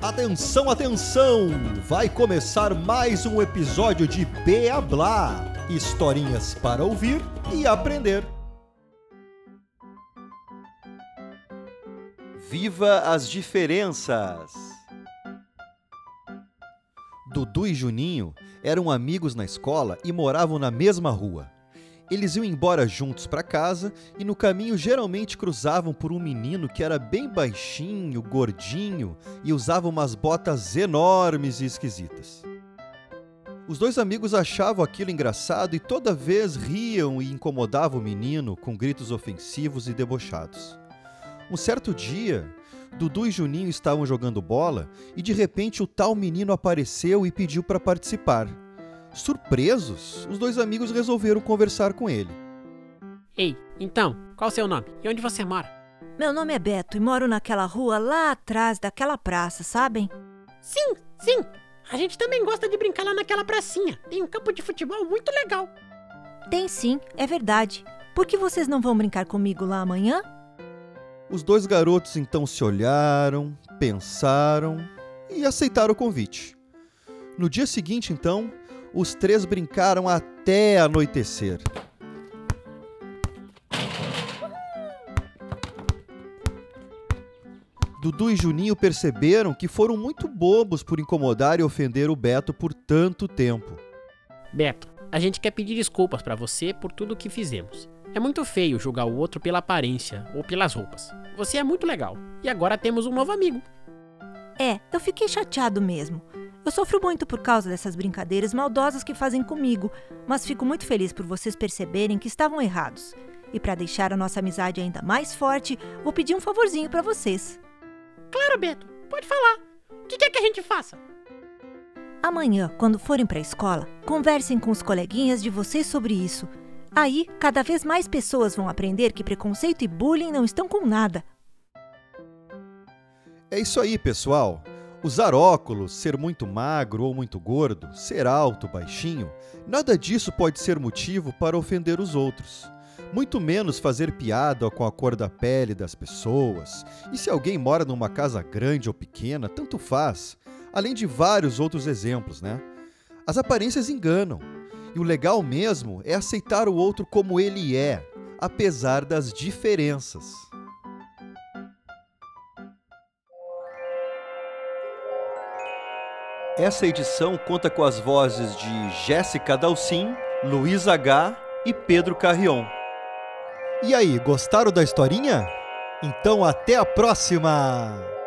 Atenção, atenção! Vai começar mais um episódio de Beablá historinhas para ouvir e aprender. Viva as diferenças! Dudu e Juninho eram amigos na escola e moravam na mesma rua. Eles iam embora juntos para casa e no caminho geralmente cruzavam por um menino que era bem baixinho, gordinho e usava umas botas enormes e esquisitas. Os dois amigos achavam aquilo engraçado e toda vez riam e incomodavam o menino com gritos ofensivos e debochados. Um certo dia, Dudu e Juninho estavam jogando bola e de repente o tal menino apareceu e pediu para participar. Surpresos, os dois amigos resolveram conversar com ele. Ei, então, qual o seu nome? E onde você mora? Meu nome é Beto e moro naquela rua lá atrás daquela praça, sabem? Sim, sim. A gente também gosta de brincar lá naquela pracinha. Tem um campo de futebol muito legal. Tem sim, é verdade. Por que vocês não vão brincar comigo lá amanhã? Os dois garotos então se olharam, pensaram e aceitaram o convite. No dia seguinte, então, os três brincaram até anoitecer. Dudu e Juninho perceberam que foram muito bobos por incomodar e ofender o Beto por tanto tempo. Beto, a gente quer pedir desculpas para você por tudo o que fizemos. É muito feio julgar o outro pela aparência ou pelas roupas. Você é muito legal e agora temos um novo amigo. É, eu fiquei chateado mesmo. Eu sofro muito por causa dessas brincadeiras maldosas que fazem comigo, mas fico muito feliz por vocês perceberem que estavam errados. E para deixar a nossa amizade ainda mais forte, vou pedir um favorzinho para vocês. Claro, Beto, pode falar. O que quer que a gente faça? Amanhã, quando forem para a escola, conversem com os coleguinhas de vocês sobre isso. Aí, cada vez mais pessoas vão aprender que preconceito e bullying não estão com nada. É isso aí, pessoal. Usar óculos, ser muito magro ou muito gordo, ser alto, baixinho, nada disso pode ser motivo para ofender os outros. Muito menos fazer piada com a cor da pele das pessoas. E se alguém mora numa casa grande ou pequena, tanto faz. Além de vários outros exemplos, né? As aparências enganam. E o legal mesmo é aceitar o outro como ele é, apesar das diferenças. Essa edição conta com as vozes de Jéssica Dalcin, Luiz H e Pedro Carrion. E aí, gostaram da historinha? Então até a próxima!